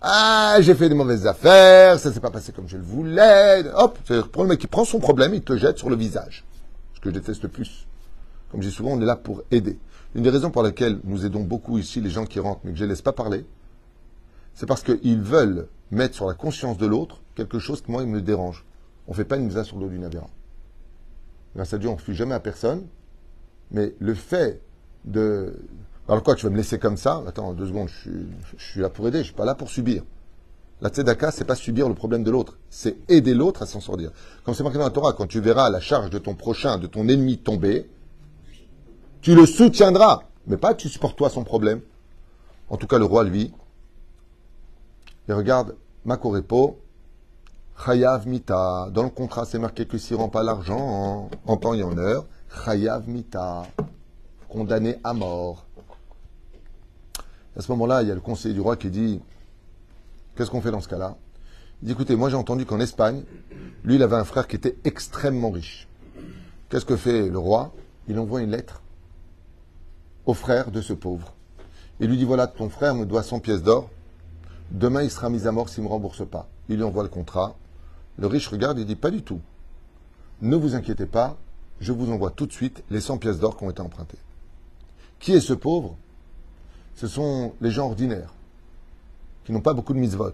Speaker 1: Ah, j'ai fait des mauvaises affaires, ça s'est pas passé comme je le voulais. Hop, c'est le mec qui prend son problème, il te jette sur le visage. Ce que je déteste le plus. Comme je dis souvent, on est là pour aider. Une des raisons pour lesquelles nous aidons beaucoup ici les gens qui rentrent, mais que je ne laisse pas parler, c'est parce qu'ils veulent mettre sur la conscience de l'autre quelque chose qui, moi, il me dérange. On ne fait pas une mise sur le dos du navire. Grâce à Dieu, on ne fuit jamais à personne. Mais le fait de. Alors quoi, tu vas me laisser comme ça? Attends, deux secondes, je suis, là pour aider, je ne suis pas là pour subir. La tzedaka, c'est pas subir le problème de l'autre, c'est aider l'autre à s'en sortir. Comme c'est marqué dans la Torah, quand tu verras la charge de ton prochain, de ton ennemi tomber, tu le soutiendras, mais pas tu supportes toi son problème. En tout cas, le roi, lui, il regarde Makorepo, Chayav Mita. Dans le contrat, c'est marqué que s'il ne rend pas l'argent en, temps et en heure, Chayav Mita, condamné à mort. À ce moment-là, il y a le conseiller du roi qui dit Qu'est-ce qu'on fait dans ce cas-là? Il dit Écoutez, moi j'ai entendu qu'en Espagne, lui, il avait un frère qui était extrêmement riche. Qu'est-ce que fait le roi? Il envoie une lettre au frère de ce pauvre. Il lui dit voilà, ton frère me doit 100 pièces d'or. Demain, il sera mis à mort s'il ne me rembourse pas. Il lui envoie le contrat. Le riche regarde et dit pas du tout. Ne vous inquiétez pas, je vous envoie tout de suite les 100 pièces d'or qui ont été empruntées. Qui est ce pauvre? Ce sont les gens ordinaires, qui n'ont pas beaucoup de mitzvot.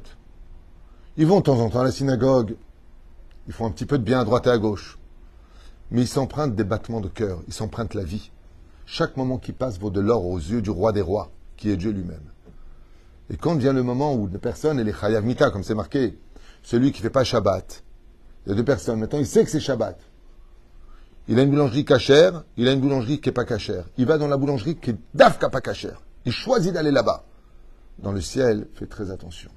Speaker 1: Ils vont de temps en temps à la synagogue, ils font un petit peu de bien à droite et à gauche, mais ils s'empruntent des battements de cœur, ils s'empruntent la vie. Chaque moment qui passe vaut de l'or aux yeux du roi des rois, qui est Dieu lui-même. Et quand vient le moment où une personne, elle est chayav mita, comme c'est marqué, celui qui ne fait pas Shabbat, il y a deux personnes, maintenant il sait que c'est Shabbat. Il a une boulangerie cachère, il a une boulangerie qui n'est pas cachère. Il va dans la boulangerie qui est dafka pas cachère. Il choisit d'aller là-bas. Dans le ciel, fais très attention.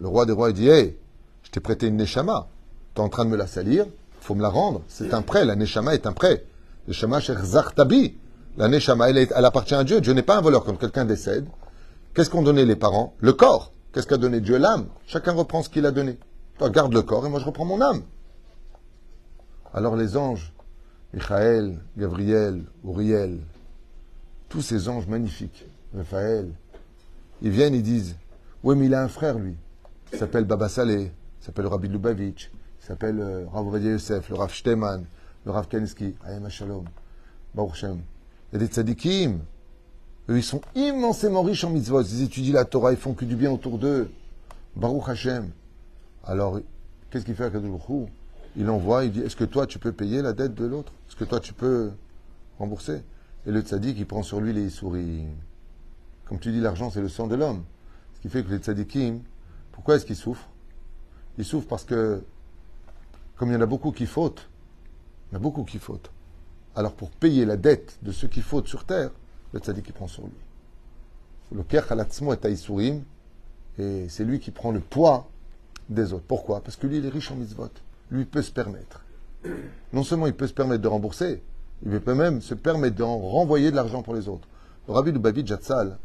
Speaker 1: Le roi des rois, dit, hé, je t'ai prêté une neshama. Tu es en train de me la salir, faut me la rendre. C'est un prêt, la neshama est un prêt. Le Shema Tabi. La Neshama, elle, elle, appartient à Dieu. Dieu n'est pas un voleur. Quand quelqu'un décède, Qu'est-ce qu'ont donné les parents? Le corps. Qu'est-ce qu'a donné Dieu? L'âme. Chacun reprend ce qu'il a donné. Toi, garde le corps et moi je reprends mon âme. Alors les anges, Michael, Gabriel, Uriel, tous ces anges magnifiques, Raphaël, ils viennent, ils disent, oui mais il a un frère lui, il s'appelle Baba Saleh, il s'appelle Rabbi Lubavitch, il s'appelle euh, Rav Yosef, le Rav Shteman, le Rav Kensky, Ayam Shalom, Baruch Shem. Il y a des tzadikim, eux ils sont immensément riches en mitzvot, ils étudient la Torah, ils font que du bien autour d'eux. Baruch Hashem. Alors, qu'est-ce qu'il fait à Kadosh Il envoie, il dit, est-ce que toi tu peux payer la dette de l'autre? Est-ce que toi tu peux rembourser? Et le tzaddik, il prend sur lui les souris. Comme tu dis, l'argent c'est le sang de l'homme. Ce qui fait que les tzaddikim, pourquoi est-ce qu'ils souffrent? Ils souffrent parce que, comme il y en a beaucoup qui fautent, il y en a beaucoup qui fautent. Alors pour payer la dette de ceux qui fautent sur terre, le tzaddik il prend sur lui. Le kerch alatzmo et taïsurim, et c'est lui qui prend le poids des autres. Pourquoi? Parce que lui, il est riche en mitzvot. Lui, il peut se permettre. Non seulement il peut se permettre de rembourser, il peut même se permettre d'en renvoyer de l'argent pour les autres. Le rabbi de Babi Jatzal,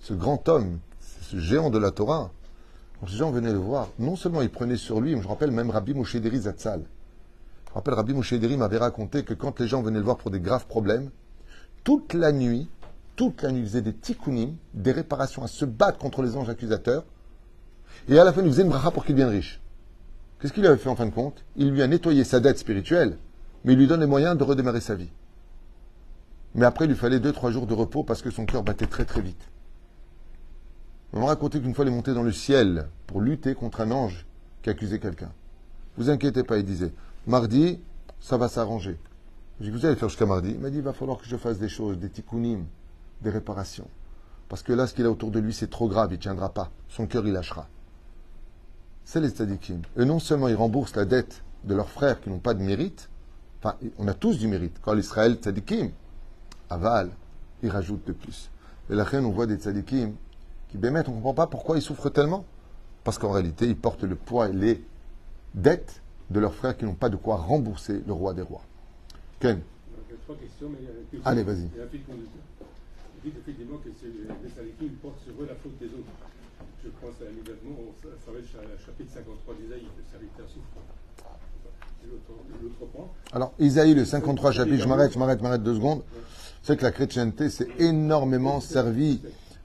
Speaker 1: ce grand homme, ce géant de la Torah, quand les gens venaient le voir, non seulement il prenait sur lui, mais je rappelle même Rabbi Moshe Deri Zatzal. Je rappelle, Rabbi Moshe Deri m'avait raconté que quand les gens venaient le voir pour des graves problèmes, toute la nuit, toute la nuit, il faisait des tikkunim, des réparations, à se battre contre les anges accusateurs, et à la fin, il nous faisait une bracha pour qu'il devienne riche. Qu'est-ce qu'il avait fait en fin de compte? Il lui a nettoyé sa dette spirituelle, mais il lui donne les moyens de redémarrer sa vie. Mais après, il lui fallait deux, trois jours de repos parce que son cœur battait très, très vite. On m'a raconté qu'une fois, il est monté dans le ciel pour lutter contre un ange qui accusait quelqu'un. Vous inquiétez pas, il disait. Mardi, ça va s'arranger. J'ai dit, vous allez faire jusqu'à mardi. Il m'a dit, il va falloir que je fasse des choses, des tikkunim, des réparations. Parce que là, ce qu'il a autour de lui, c'est trop grave, il ne tiendra pas. Son cœur, il lâchera c'est les tzadikim. Et non seulement ils remboursent la dette de leurs frères qui n'ont pas de mérite, enfin, on a tous du mérite. Quand l'Israël tzadikim, aval, ils rajoutent de plus. Et la reine, on voit des tzadikim qui bémettent, on ne comprend pas pourquoi ils souffrent tellement. Parce qu'en réalité, ils portent le poids et les dettes de leurs frères qui n'ont pas de quoi rembourser le roi des rois. Ken Allez, vas-y. Il dit effectivement que les tzadikim portent sur eux la faute des autres je pense immédiatement, ça, ça va être le chapitre 53 d'Isaïe, le serviteur souffre. Alors, Isaïe, le 53 chapitre, je m'arrête, je m'arrête, je m'arrête deux secondes. C'est que la chrétienté s'est énormément servi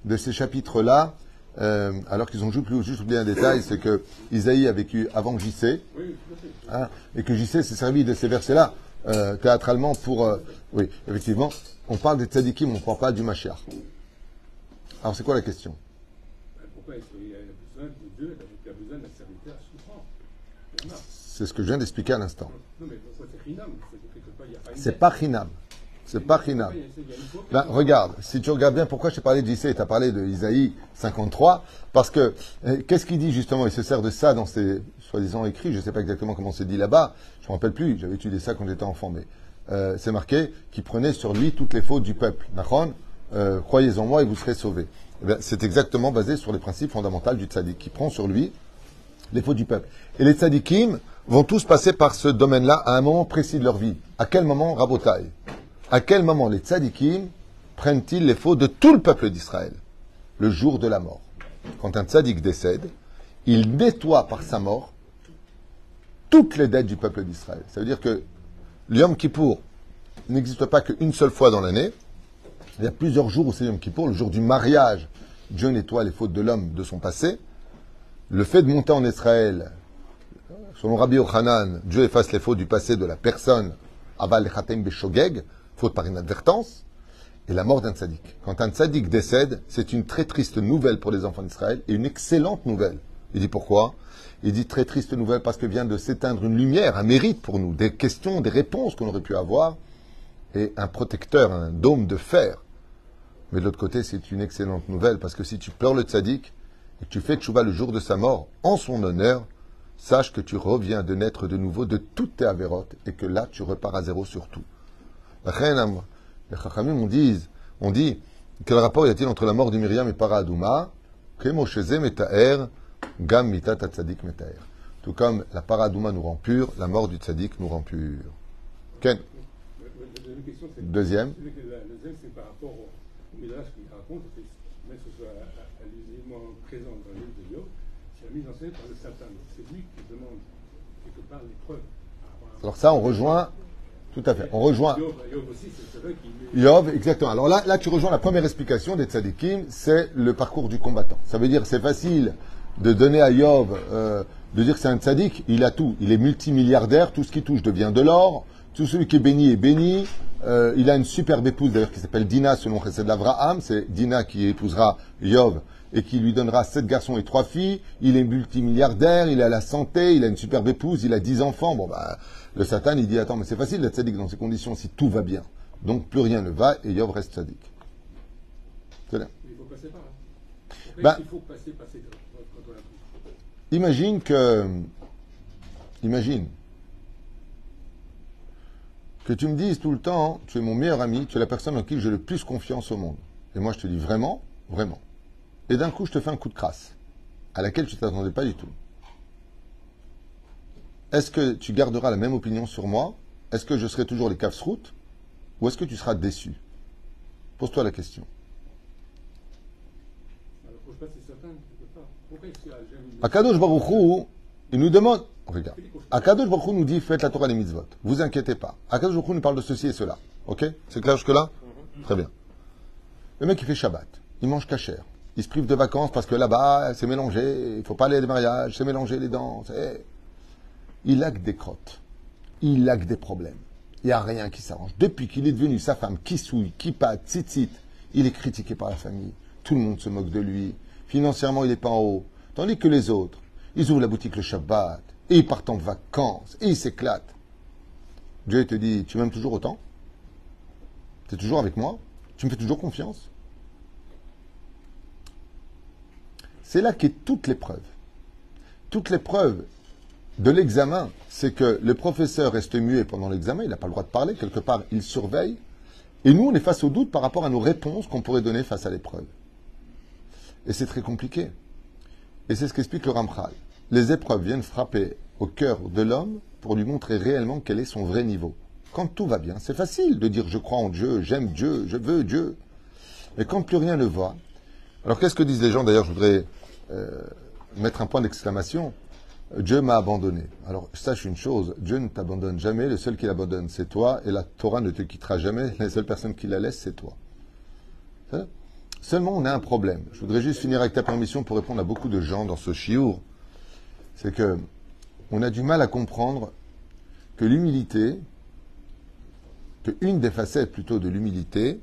Speaker 1: de ces chapitres-là, euh, alors qu'ils ont juste, juste oublié un détail, c'est que Isaïe a vécu avant JC, hein, et que JC s'est servi de ces versets-là, euh, théâtralement pour... Euh, oui, effectivement, on parle des tzadikim, on ne parle pas du Mashiach. Alors, c'est quoi la question? C'est ce que je viens d'expliquer à l'instant. C'est pas Chinam. C'est pas Chinam. Ben, regarde, si tu regardes bien, pourquoi je t'ai parlé d'Issé et tu as parlé de Isaïe 53 Parce que, euh, qu'est-ce qu'il dit justement? Il se sert de ça dans ses soi-disant écrits. Je ne sais pas exactement comment c'est dit là-bas. Je ne me rappelle plus. J'avais étudié ça quand j'étais enfant. Mais euh, c'est marqué qu'il prenait sur lui toutes les fautes du peuple. Euh, croyez en moi et vous serez sauvés. Eh c'est exactement basé sur les principes fondamentaux du tzaddik, qui prend sur lui les fautes du peuple. Et les tzaddikim vont tous passer par ce domaine-là à un moment précis de leur vie. À quel moment, Rabotai? À quel moment les tzaddikim prennent-ils les fautes de tout le peuple d'Israël? Le jour de la mort. Quand un tzaddik décède, il nettoie par sa mort toutes les dettes du peuple d'Israël. Ça veut dire que l'Yom Kippour n'existe pas qu'une seule fois dans l'année, il y a plusieurs jours où c'est Yom Kippour, le jour du mariage, Dieu nettoie les fautes de l'homme de son passé. Le fait de monter en Israël, selon Rabbi Yochanan, Dieu efface les fautes du passé de la personne, Aval Chatem Beshogeg, faute par inadvertance, et la mort d'un tzaddik. Quand un tzaddik décède, c'est une très triste nouvelle pour les enfants d'Israël et une excellente nouvelle. Il dit pourquoi? Il dit très triste nouvelle parce que vient de s'éteindre une lumière, un mérite pour nous, des questions, des réponses qu'on aurait pu avoir, et un protecteur, un dôme de fer mais de l'autre côté, c'est une excellente nouvelle parce que si tu pleures le tzaddik et que tu fais tchouva le jour de sa mort en son honneur, sache que tu reviens de naître de nouveau de toutes tes avérotes et que là, tu repars à zéro sur tout. Les chachamim, on dit, on dit, quel rapport y a-t-il entre la mort de Myriam et Paradouma Tout comme la Paradouma nous rend pur, la mort du tzaddik nous rend pur. Ken Deuxième.
Speaker 2: c'est par rapport Midrash qui raconte, que ce soit allusivement présent dans le de c'est la mise en scène par le Satan. C'est lui qui demande quelque part l'épreuve.
Speaker 1: Alors ça, on rejoint, tout à fait, on rejoint Yov, exactement. Alors là, là, tu rejoins la première explication des tzadikim, c'est le parcours du combattant. Ça veut dire, c'est facile de donner à Yov, euh, de dire que c'est un tzadik, il a tout. Il est multimilliardaire, tout ce qui touche devient de l'or, tout celui qui est béni est béni. Euh, il a une superbe épouse d'ailleurs qui s'appelle Dina, selon Chesed Avraham. C'est Dina qui épousera Yov et qui lui donnera sept garçons et trois filles. Il est multimilliardaire, il a la santé, il a une superbe épouse, il a dix enfants. Bon, bah, le Satan, il dit, attends, mais c'est facile d'être tzadik dans ces conditions si tout va bien. Donc plus rien ne va et Yov reste tzadik. C'est là.
Speaker 2: il faut passer par là. Après,
Speaker 1: Bah-
Speaker 2: il faut passer, passer quand quand on a pris.
Speaker 1: Imagine que. Imagine. Que tu me dises tout le temps, tu es mon meilleur ami, tu es la personne en qui j'ai le plus confiance au monde. Et moi, je te dis vraiment, vraiment. Et d'un coup, je te fais un coup de crasse, à laquelle tu ne t'attendais pas du tout. Est-ce que tu garderas la même opinion sur moi? Est-ce que je serai toujours les routes? Ou est-ce que tu seras déçu? Pose-toi la question. Akadosh Baruch Hu, il nous demande, regarde, Akadosh Baruch Hu nous dit faites la Torah des mitzvot. Vous inquiétez pas. Akadosh Baruch Hu nous parle de ceci et cela. Ok? C'est clair jusque-là? Très bien. Le mec, il fait Shabbat. Il mange cachère. Il se prive de vacances parce que là-bas, c'est mélangé. Il faut pas aller à des mariages. C'est mélangé les dents. c'est- Il a que des crottes. Il a que des problèmes. Il n'y a rien qui s'arrange. Depuis qu'il est devenu sa femme, qui souille, qui pâte, tzitzit, il est critiqué par la famille. Tout le monde se moque de lui. Financièrement, il n'est pas en haut. Tandis que les autres, ils ouvrent la boutique le Shabbat, et ils partent en vacances, et ils s'éclatent. Dieu te dit, tu m'aimes toujours autant? Tu es toujours avec moi? Tu me fais toujours confiance? C'est là qu'est toute l'épreuve. Toute l'épreuve de l'examen, c'est que le professeur reste muet pendant l'examen, il n'a pas le droit de parler, quelque part, il surveille, et nous, on est face au doute par rapport à nos réponses qu'on pourrait donner face à l'épreuve. Et c'est très compliqué. Et c'est ce qu'explique le Ramchal. Les épreuves viennent frapper au cœur de l'homme pour lui montrer réellement quel est son vrai niveau. Quand tout va bien, c'est facile de dire je crois en Dieu, j'aime Dieu, je veux Dieu. Mais quand plus rien ne va, alors qu'est-ce que disent les gens? D'ailleurs, je voudrais euh, mettre un point d'exclamation. Dieu m'a abandonné. Alors, sache une chose, Dieu ne t'abandonne jamais, le seul qui l'abandonne, c'est toi, et la Torah ne te quittera jamais, la seule personne qui la laisse, c'est toi. Seulement, on a un problème. Je voudrais juste finir avec ta permission pour répondre à beaucoup de gens dans ce chiour. C'est que on a du mal à comprendre que l'humilité, que une des facettes plutôt de l'humilité,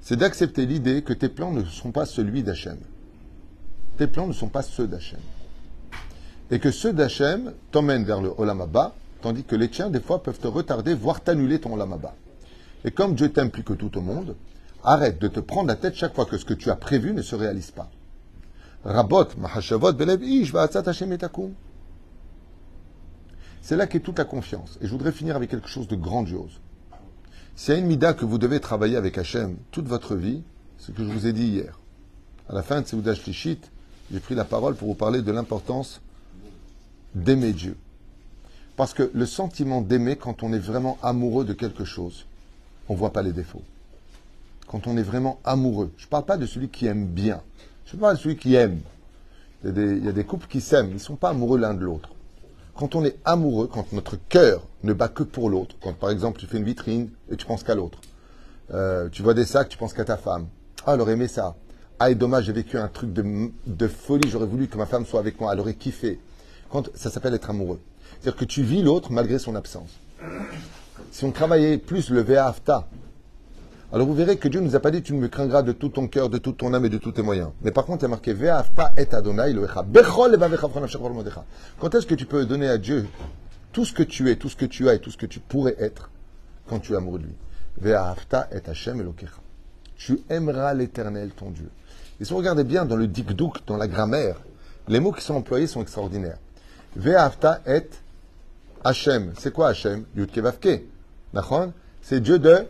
Speaker 1: c'est d'accepter l'idée que tes plans ne sont pas celui d'Hachem. Tes plans ne sont pas ceux d'Hachem. Et que ceux d'Hachem t'emmènent vers le Olam Abba, tandis que les tiens, des fois, peuvent te retarder, voire t'annuler ton Olam Abba. Et comme Dieu t'aime plus que tout au monde, arrête de te prendre la tête chaque fois que ce que tu as prévu ne se réalise pas. Rabot, mahashavot, belev ish, Hashem etakum. C'est là qu'est toute la confiance. Et je voudrais finir avec quelque chose de grandiose. Y a une mida que vous devez travailler avec Hachem toute votre vie, c'est ce que je vous ai dit hier. À la fin de Seouda Shlishit, j'ai pris la parole pour vous parler de l'importance d'aimer Dieu. Parce que le sentiment d'aimer, quand on est vraiment amoureux de quelque chose, on ne voit pas les défauts. Quand on est vraiment amoureux, je ne parle pas de celui qui aime bien, je parle de celui qui aime. Il y a des, couples qui s'aiment, ils ne sont pas amoureux l'un de l'autre. Quand on est amoureux, quand notre cœur ne bat que pour l'autre, quand par exemple tu fais une vitrine et tu penses qu'à l'autre, euh, tu vois des sacs, tu penses qu'à ta femme. Ah, elle aurait ça. Ah, et dommage, j'ai vécu un truc de, folie, j'aurais voulu que ma femme soit avec moi, elle aurait kiffé. Quand, ça s'appelle être amoureux. C'est-à-dire que tu vis l'autre malgré son absence. Si on travaillait plus le Ve'afta, alors vous verrez que Dieu ne nous a pas dit tu me craindras de tout ton cœur, de toute ton âme et de tous tes moyens. Mais par contre, il y a marqué Ve'afta et Adonai. Quand est-ce que tu peux donner à Dieu tout ce que tu es, tout ce que tu as et tout ce que tu pourrais être quand tu es amoureux de lui? Ve'afta et Hashem. Tu aimeras l'éternel ton Dieu. Et si vous regardez bien dans le dikduk, dans la grammaire, les mots qui sont employés sont extraordinaires. Ve'afta et Hashem. C'est quoi Hashem Yudke Vavke. Nachon? C'est Dieu de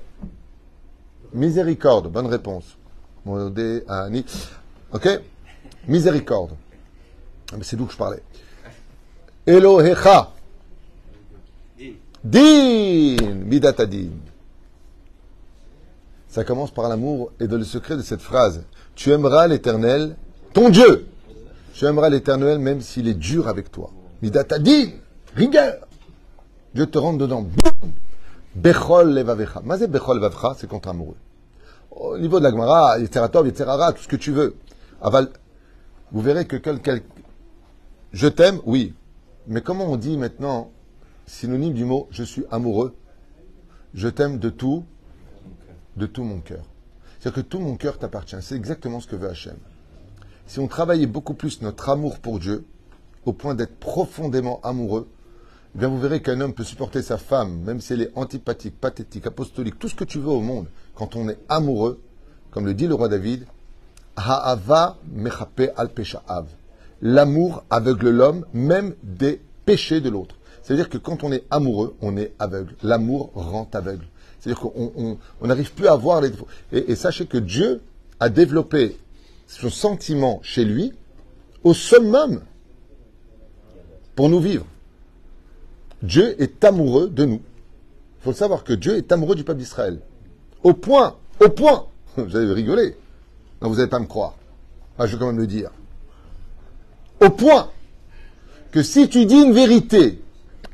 Speaker 1: miséricorde. Bonne réponse. Ani. Ok? Miséricorde. Ah, c'est d'où que je parlais. Elohecha. Din. Midatadin. Ça commence par l'amour et dans le secret de cette phrase. Tu aimeras l'éternel, ton Dieu. Tu aimeras l'éternel même s'il est dur avec toi. Mida t'a dit, rigueur. Dieu te rentre dedans. Bechol levavecha. Mazé bechol levavecha, c'est contre amoureux. Au niveau de la Gemara, Yetzeratov, Yetzerara, tout ce que tu veux. Aval, vous verrez que quelqu'un. Je t'aime, oui. Mais comment on dit maintenant, synonyme du mot je suis amoureux? Je t'aime de tout, de tout mon cœur. C'est-à-dire que tout mon cœur t'appartient. C'est exactement ce que veut Hachem. Si on travaillait beaucoup plus notre amour pour Dieu, au point d'être profondément amoureux, eh bien vous verrez qu'un homme peut supporter sa femme, même si elle est antipathique, pathétique, apostolique, tout ce que tu veux au monde, quand on est amoureux, comme le dit le roi David. L'amour aveugle l'homme, même des péchés de l'autre. C'est-à-dire que quand on est amoureux, on est aveugle. L'amour rend aveugle. C'est-à-dire qu'on n'arrive plus à voir les défauts. Et, sachez que Dieu a développé son sentiment chez lui au summum pour nous vivre. Dieu est amoureux de nous. Il faut le savoir que Dieu est amoureux du peuple d'Israël. Au point, au point, vous allez rigoler. Non, vous n'allez pas me croire. Ah, je vais quand même le dire. Au point que si tu dis une vérité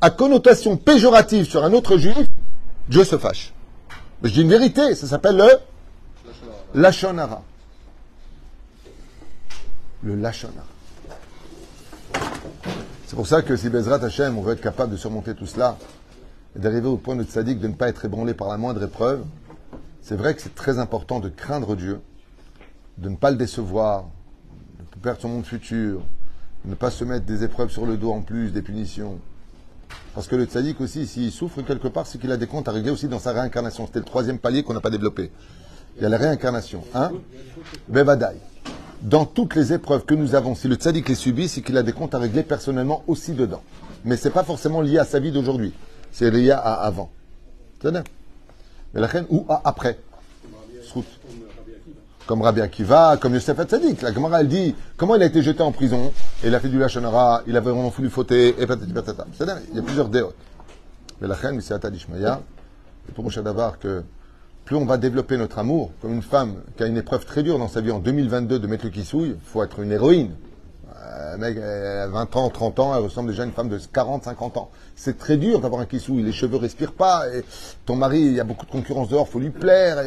Speaker 1: à connotation péjorative sur un autre juif, Dieu se fâche. Je dis une vérité, ça s'appelle le Lachonara. Le Lachonara. C'est pour ça que si Bezrat Hashem, on veut être capable de surmonter tout cela, et d'arriver au point de tzaddik, de ne pas être ébranlé par la moindre épreuve, c'est vrai que c'est très important de craindre Dieu, de ne pas le décevoir, de ne pas perdre son monde futur, de ne pas se mettre des épreuves sur le dos en plus, des punitions. Parce que le tzaddik aussi, s'il souffre quelque part, c'est qu'il a des comptes à régler aussi dans sa réincarnation. C'était le troisième palier qu'on n'a pas développé. Il y a la réincarnation. Hein Bevadai. Dans toutes les épreuves que nous avons, si le tzaddik les subit, c'est qu'il a des comptes à régler personnellement aussi dedans. Mais ce n'est pas forcément lié à sa vie d'aujourd'hui. C'est lié à avant. Mais la reine ou à après? Comme Rabbi Akiva, comme Yosef Tzadik. La Gemara, elle dit comment il a été jeté en prison, et il a fait du lachonara, il avait vraiment voulu fauter, et patati patata. Il y a plusieurs déotes. Mais la reine, c'est Atadishmaya, et pour Davar que plus on va développer notre amour, comme une femme qui a une épreuve très dure dans sa vie en 2022 de mettre le kissouille, il faut être une héroïne. Un mec, à 20 ans, 30 ans, elle ressemble déjà à une femme de 40, 50 ans. C'est très dur d'avoir un kissouille. Les cheveux respirent pas. Et ton mari, il y a beaucoup de concurrence dehors, faut lui plaire.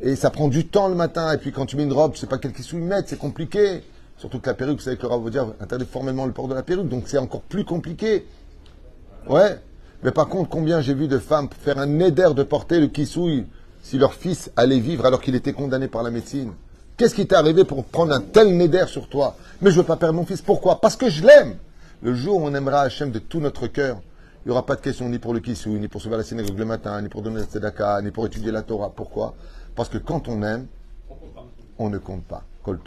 Speaker 1: Et, ça prend du temps le matin. Et puis quand tu mets une robe, je sais pas quel kissouille mettre, c'est compliqué. Surtout que la perruque, vous savez que le vous dire interdit formellement le port de la perruque. Donc c'est encore plus compliqué. Ouais. Mais par contre, combien j'ai vu de femmes faire un éder de porter le kissouille si leur fils allait vivre alors qu'il était condamné par la médecine? Qu'est-ce qui t'est arrivé pour prendre un tel néder sur toi Mais je ne veux pas perdre mon fils. Pourquoi? Parce que je l'aime. Le jour où on aimera Hachem de tout notre cœur, il n'y aura pas de question ni pour le kissou, ni pour se faire la synagogue le matin, ni pour donner la tzedaka, ni pour étudier la Torah. Pourquoi? Parce que quand on aime, on ne compte pas. Kol